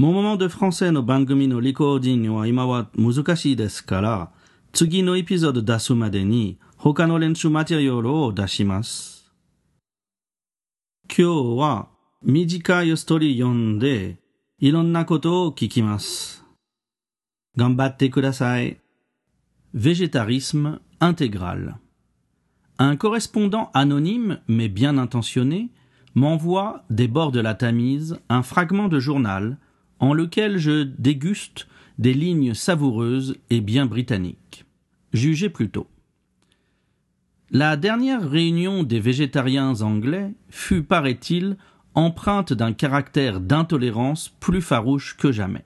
モモモでフランスの番組のリコーディングは今は難しいですから、次のエピソード出すまでに他の練習マテリアルを出します。今日は短いストーリー読んでいろんなことを聞きます。頑張ってください。Végétarisme intégral. Un correspondant anonyme mais bien intentionné m'envoie des bords de la Tamise un fragment de journal en lequel je déguste des lignes savoureuses et bien britanniques. Jugez plutôt. La dernière réunion des végétariens anglais fut, paraît-il, empreinte d'un caractère d'intolérance plus farouche que jamais.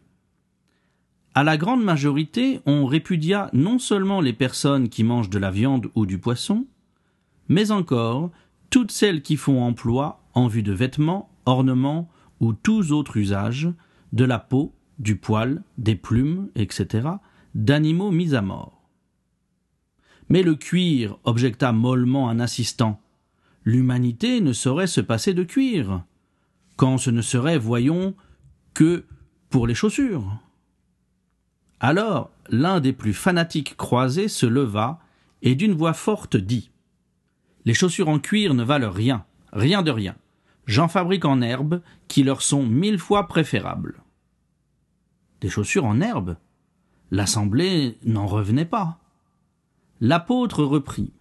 À la grande majorité, on répudia non seulement les personnes qui mangent de la viande ou du poisson, mais encore toutes celles qui font emploi en vue de vêtements, ornements ou tous autres usages, de la peau, du poil, des plumes, etc., d'animaux mis à mort. Mais le cuir, objecta mollement un assistant. L'humanité ne saurait se passer de cuir, quand ce ne serait, voyons, que pour les chaussures. Alors l'un des plus fanatiques croisés se leva et d'une voix forte dit Les chaussures en cuir ne valent rien, rien de rien. J'en fabrique en herbe qui leur sont mille fois préférables. Des chaussures en herbe? L'assemblée n'en revenait pas. L'apôtre reprit.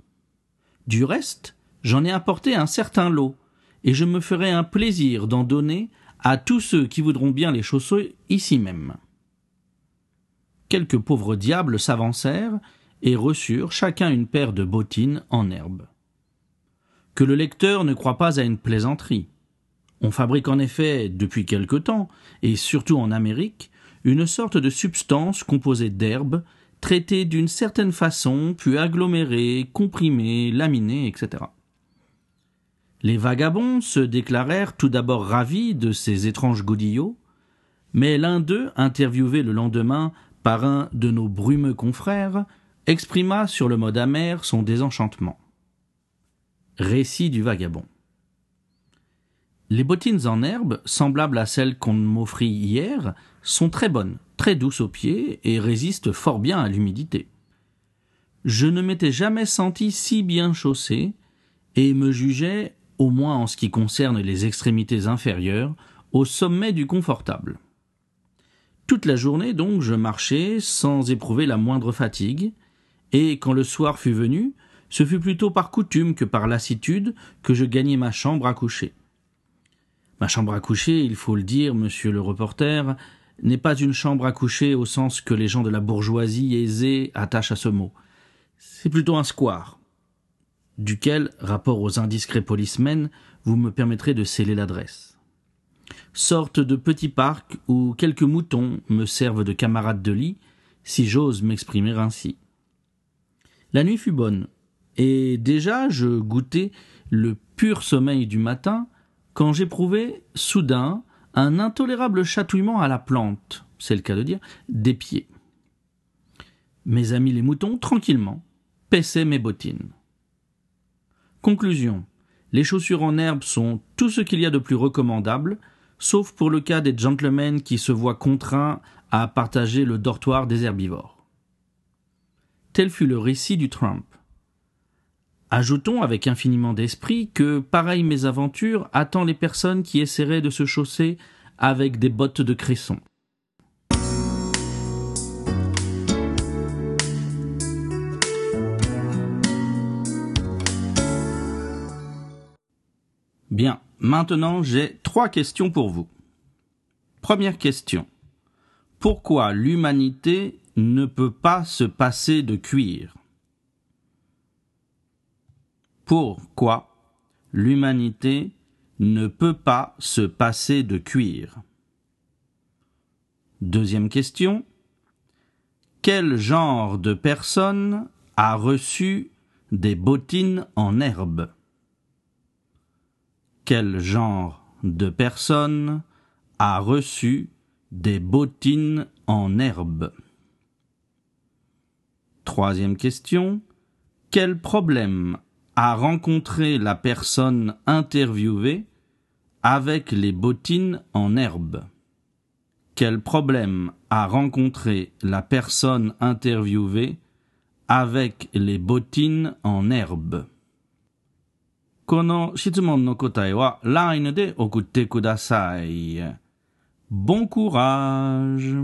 Du reste, j'en ai apporté un certain lot, et je me ferai un plaisir d'en donner à tous ceux qui voudront bien les chausser ici même. Quelques pauvres diables s'avancèrent et reçurent chacun une paire de bottines en herbe. Que le lecteur ne croit pas à une plaisanterie. On fabrique en effet, depuis quelque temps, et surtout en Amérique, une sorte de substance composée d'herbes, traitée d'une certaine façon, puis agglomérée, comprimée, laminée, etc. Les vagabonds se déclarèrent tout d'abord ravis de ces étranges godillots, mais l'un d'eux, interviewé le lendemain par un de nos brumeux confrères, exprima sur le mode amer son désenchantement. Récit du vagabond. Les bottines en herbe, semblables à celles qu'on m'offrit hier, sont très bonnes, très douces aux pieds et résistent fort bien à l'humidité. Je ne m'étais jamais senti si bien chaussé et me jugeais, au moins en ce qui concerne les extrémités inférieures, au sommet du confortable. Toute la journée donc je marchais sans éprouver la moindre fatigue, et quand le soir fut venu, ce fut plutôt par coutume que par lassitude que je gagnai ma chambre à coucher. Ma chambre à coucher, il faut le dire, monsieur le reporter, n'est pas une chambre à coucher au sens que les gens de la bourgeoisie aisée attachent à ce mot. C'est plutôt un square, duquel, rapport aux indiscrets policemen, vous me permettrez de sceller l'adresse. Sorte de petit parc où quelques moutons me servent de camarades de lit, si j'ose m'exprimer ainsi. La nuit fut bonne, et déjà je goûtais le pur sommeil du matin quand j'éprouvai soudain un intolérable chatouillement à la plante, c'est le cas de dire, des pieds. Mes amis les moutons, tranquillement, paissaient mes bottines. Conclusion. Les chaussures en herbe sont tout ce qu'il y a de plus recommandable, sauf pour le cas des gentlemen qui se voient contraints à partager le dortoir des herbivores. Tel fut le récit du Trump. Ajoutons avec infiniment d'esprit que pareille mésaventure attend les personnes qui essaieraient de se chausser avec des bottes de cresson. Bien, maintenant j'ai trois questions pour vous. Première question. Pourquoi l'humanité ne peut pas se passer de cuir? Pourquoi l'humanité ne peut pas se passer de cuir? Deuxième question. Quel genre de personne a reçu des bottines en herbe? Quel genre de personne a reçu des bottines en herbe? Troisième question. Quel problème a rencontré la personne interviewée avec les bottines en herbe Quel problème a rencontré la personne interviewée avec les bottines en herbe この質問の答えは LINE で送ってください。Bon courage!